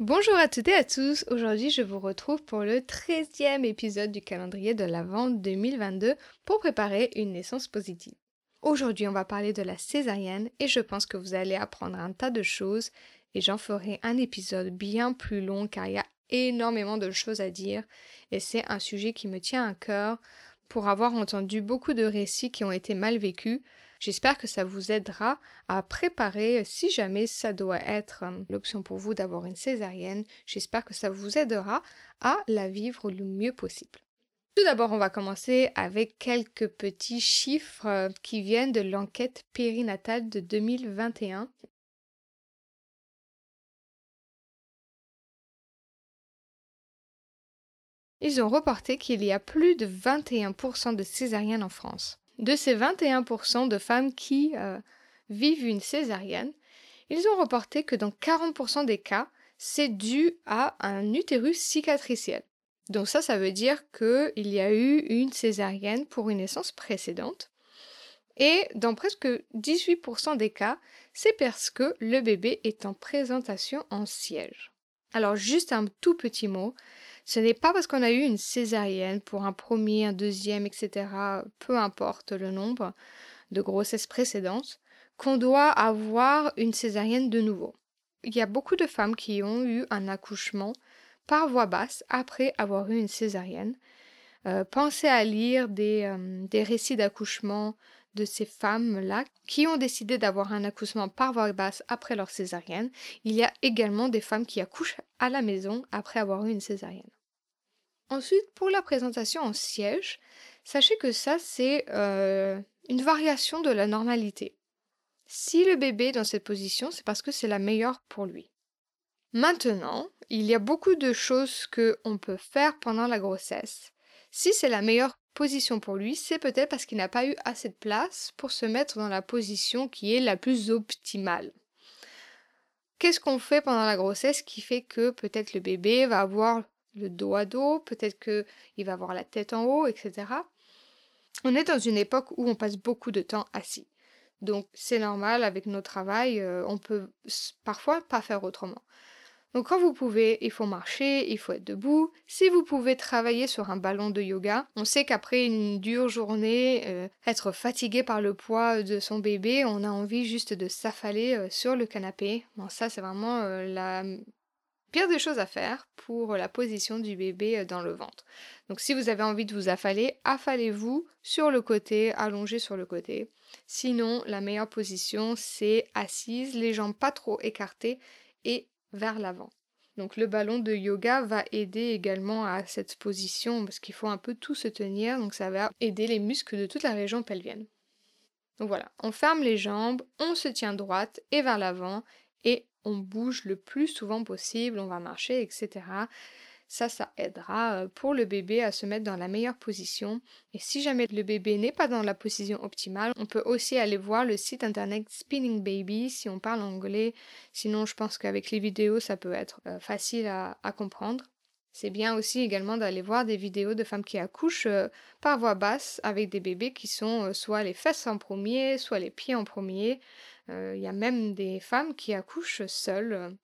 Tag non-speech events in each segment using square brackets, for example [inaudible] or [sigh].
Bonjour à toutes et à tous, aujourd'hui je vous retrouve pour le 13e épisode du calendrier de l'Avent 2022 pour préparer une naissance positive. Aujourd'hui on va parler de la césarienne et je pense que vous allez apprendre un tas de choses et j'en ferai un épisode bien plus long car il y a énormément de choses à dire et c'est un sujet qui me tient à cœur pour avoir entendu beaucoup de récits qui ont été mal vécus J'espère que ça vous aidera à préparer, si jamais ça doit être euh, l'option pour vous d'avoir une césarienne, j'espère que ça vous aidera à la vivre le mieux possible. Tout d'abord, on va commencer avec quelques petits chiffres euh, qui viennent de l'enquête périnatale de 2021. Ils ont reporté qu'il y a plus de 21% de césariennes en France. De ces 21% de femmes qui euh, vivent une césarienne, ils ont reporté que dans 40% des cas, c'est dû à un utérus cicatriciel. Donc ça, ça veut dire qu'il y a eu une césarienne pour une naissance précédente. Et dans presque 18% des cas, c'est parce que le bébé est en présentation en siège. Alors juste un tout petit mot, ce n'est pas parce qu'on a eu une césarienne pour un premier, un deuxième, etc., peu importe le nombre de grossesses précédentes, qu'on doit avoir une césarienne de nouveau. Il y a beaucoup de femmes qui ont eu un accouchement par voie basse après avoir eu une césarienne. Euh, pensez à lire des, euh, des récits d'accouchement de ces femmes-là qui ont décidé d'avoir un accouchement par voie basse après leur césarienne. Il y a également des femmes qui accouchent à la maison après avoir eu une césarienne. Ensuite, pour la présentation en siège, sachez que ça, c'est euh, une variation de la normalité. Si le bébé est dans cette position, c'est parce que c'est la meilleure pour lui. Maintenant, il y a beaucoup de choses qu'on peut faire pendant la grossesse. Si c'est la meilleure position pour lui, c'est peut-être parce qu'il n'a pas eu assez de place pour se mettre dans la position qui est la plus optimale. Qu'est-ce qu'on fait pendant la grossesse qui fait que peut-être le bébé va avoir le dos à dos, peut-être qu'il va avoir la tête en haut, etc. On est dans une époque où on passe beaucoup de temps assis. Donc c'est normal, avec nos travails, euh, on peut parfois pas faire autrement. Donc quand vous pouvez, il faut marcher, il faut être debout. Si vous pouvez travailler sur un ballon de yoga, on sait qu'après une dure journée, euh, être fatigué par le poids de son bébé, on a envie juste de s'affaler euh, sur le canapé. Bon ça c'est vraiment la pire des choses à faire pour la position du bébé euh, dans le ventre. Donc si vous avez envie de vous affaler, affalez-vous sur le côté, allongé sur le côté. Sinon, la meilleure position, c'est assise, les jambes pas trop écartées et vers l'avant. Donc le ballon de yoga va aider également à cette position parce qu'il faut un peu tout se tenir, donc ça va aider les muscles de toute la région pelvienne. Donc voilà, on ferme les jambes, on se tient droite et vers l'avant et on bouge le plus souvent possible, on va marcher, etc. Ça, ça aidera pour le bébé à se mettre dans la meilleure position. Et si jamais le bébé n'est pas dans la position optimale, on peut aussi aller voir le site internet Spinning Baby si on parle anglais. Sinon, je pense qu'avec les vidéos, ça peut être facile à, comprendre. C'est bien aussi également d'aller voir des vidéos de femmes qui accouchent par voix basse avec des bébés qui sont soit les fesses en premier, soit les pieds en premier. Il y a même des femmes qui accouchent seules.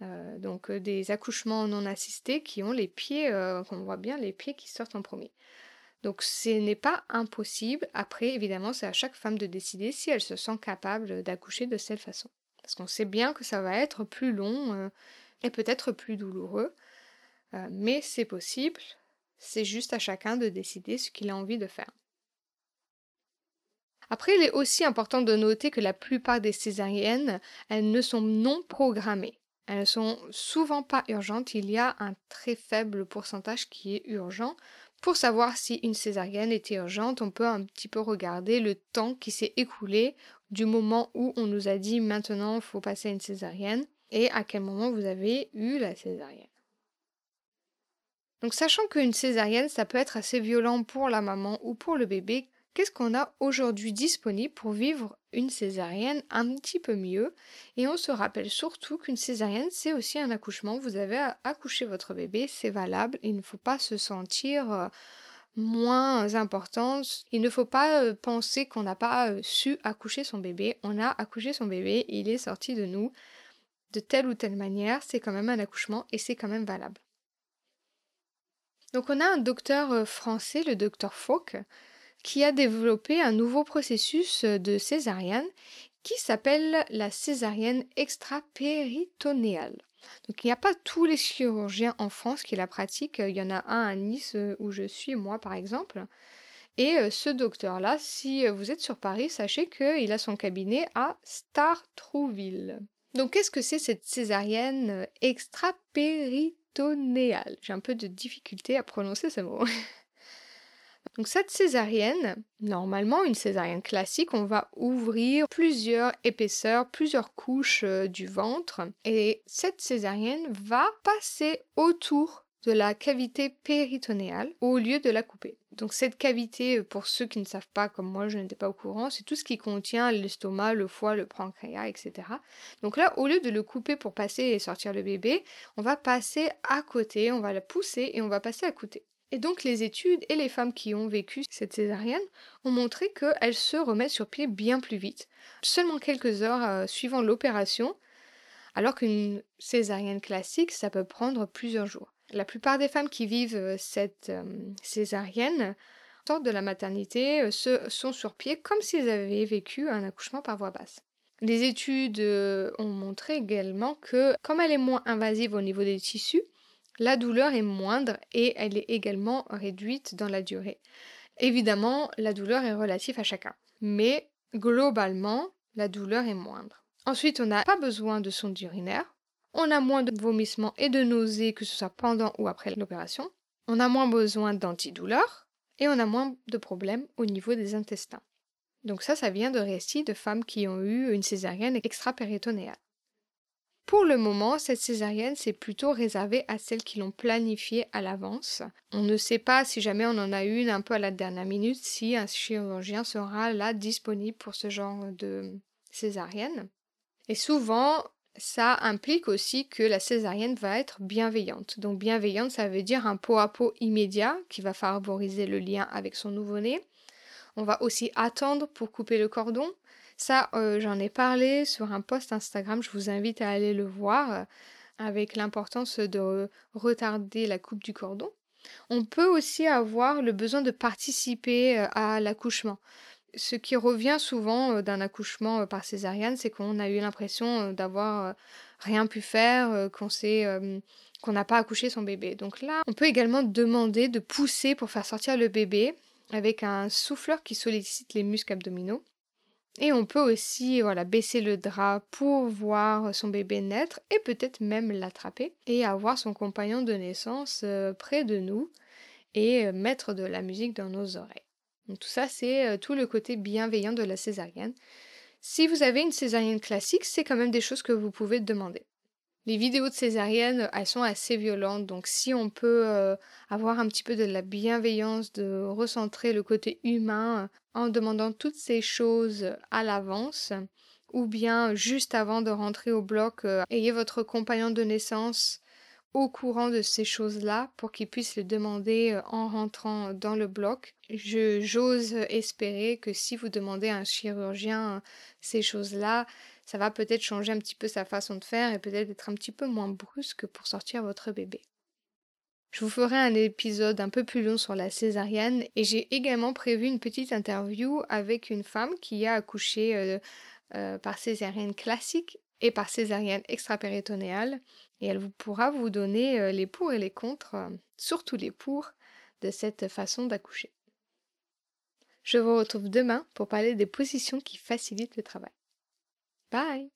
Donc des accouchements non assistés qui ont les pieds, qu'on voit bien les pieds qui sortent en premier. Donc ce n'est pas impossible. Après, évidemment, c'est à chaque femme de décider si elle se sent capable d'accoucher de cette façon. Parce qu'on sait bien que ça va être plus long et peut-être plus douloureux. mais c'est possible. c'est juste à chacun de décider ce qu'il a envie de faire. Après, il est aussi important de noter que la plupart des césariennes, elles ne sont non programmées. Elles ne sont souvent pas urgentes. Il y a un très faible pourcentage qui est urgent. Pour savoir si une césarienne était urgente, on peut un petit peu regarder le temps qui s'est écoulé du moment où on nous a dit maintenant il faut passer à une césarienne et à quel moment vous avez eu la césarienne. Donc sachant qu'une césarienne, ça peut être assez violent pour la maman ou pour le bébé, qu'est-ce qu'on a aujourd'hui disponible pour vivre une césarienne un petit peu mieux? Et on se rappelle surtout qu'une césarienne, c'est aussi un accouchement. Vous avez accouché votre bébé, c'est valable. Il ne faut pas se sentir euh, moins important. Il ne faut pas euh, penser qu'on n'a pas euh, su accoucher son bébé. On a accouché son bébé, il est sorti de nous de telle ou telle manière. C'est quand même un accouchement et c'est quand même valable. Donc on a un docteur français, le docteur Fauque, qui a développé un nouveau processus euh, de césarienne qui s'appelle la césarienne extrapéritonéale. Donc il n'y a pas tous les chirurgiens en France qui la pratiquent, il y en a un à Nice euh, où je suis moi par exemple. Et ce docteur-là, si vous êtes sur Paris, sachez qu'il a son cabinet à Startrouville. Donc qu'est-ce que c'est cette césarienne extrapéritonéale? J'ai un peu de difficulté à prononcer ce mot. [laughs] Donc cette césarienne, normalement une césarienne classique, on va ouvrir plusieurs épaisseurs, plusieurs couches euh, du ventre et cette césarienne va passer autour de la cavité péritonéale au lieu de la couper. Donc cette cavité, euh, pour ceux qui ne savent pas, comme moi je n'étais pas au courant, c'est tout ce qui contient l'estomac, le foie, le pancréas, etc. Donc là, au lieu de le couper pour passer et sortir le bébé, on va passer à côté, on va la pousser et on va passer à côté. Et donc les études et les femmes qui ont vécu cette césarienne ont montré qu'elles se remettent sur pied bien plus vite, seulement quelques heures euh, suivant l'opération, alors qu'une césarienne classique, ça peut prendre plusieurs jours. La plupart des femmes qui vivent cette césarienne sortent de la maternité, se, sont sur pied comme s'ils avaient vécu un accouchement par voie basse. Les études ont montré également que comme elle est moins invasive au niveau des tissus, la douleur est moindre et elle est également réduite dans la durée. Évidemment, la douleur est relative à chacun, mais globalement, la douleur est moindre. Ensuite, on n'a pas besoin de sonde urinaire on a moins de vomissements et de nausées, que ce soit pendant ou après l'opération. On a moins besoin d'antidouleurs et on a moins de problèmes au niveau des intestins. Donc ça, ça vient de récits de femmes qui ont eu une césarienne extra-péritonéale. Pour le moment, cette césarienne, c'est plutôt réservé à celles qui l'ont planifiée à l'avance. On ne sait pas si jamais on en a une un peu à la dernière minute, si un chirurgien sera là disponible pour ce genre de césarienne. Et souvent, ça implique aussi que la césarienne va être bienveillante. Donc bienveillante, ça veut dire un pot à pot immédiat qui va favoriser le lien avec son nouveau-né. On va aussi attendre pour couper le cordon. Ça, euh, j'en ai parlé sur un post Instagram, je vous invite à aller le voir, euh, avec l'importance de retarder la coupe du cordon. On peut aussi avoir le besoin de participer euh, à l'accouchement ce qui revient souvent d'un accouchement par césarienne, c'est qu'on a eu l'impression d'avoir rien pu faire, qu'on qu'on n'a pas accouché son bébé. Donc là, on peut également demander de pousser pour faire sortir le bébé avec un souffleur qui sollicite les muscles abdominaux. Et on peut aussi voilà, baisser le drap pour voir son bébé naître et peut-être même l'attraper et avoir son compagnon de naissance près de nous et mettre de la musique dans nos oreilles. Tout ça, c'est tout le côté bienveillant de la césarienne. Si vous avez une césarienne classique, c'est quand même des choses que vous pouvez demander. Les vidéos de césarienne, elles sont assez violentes, donc si on peut avoir un petit peu de la bienveillance, de recentrer le côté humain en demandant toutes ces choses à l'avance, ou bien juste avant de rentrer au bloc, ayez votre compagnon de naissance au courant de ces choses-là pour qu'ils puissent le demander euh, en rentrant dans le bloc. Je j'ose espérer que si vous demandez à un chirurgien euh, ces choses-là, ça va peut-être changer un petit peu sa façon de faire et peut-être être un petit peu moins brusque pour sortir votre bébé. Je vous ferai un épisode un peu plus long sur la césarienne et j'ai également prévu une petite interview avec une femme qui a accouché euh, par césarienne classique et par césarienne extrapéritonéale et elle vous pourra vous donner les pour et les contre, surtout les pour, de cette façon d'accoucher. Je vous retrouve demain pour parler des positions qui facilitent le travail. Bye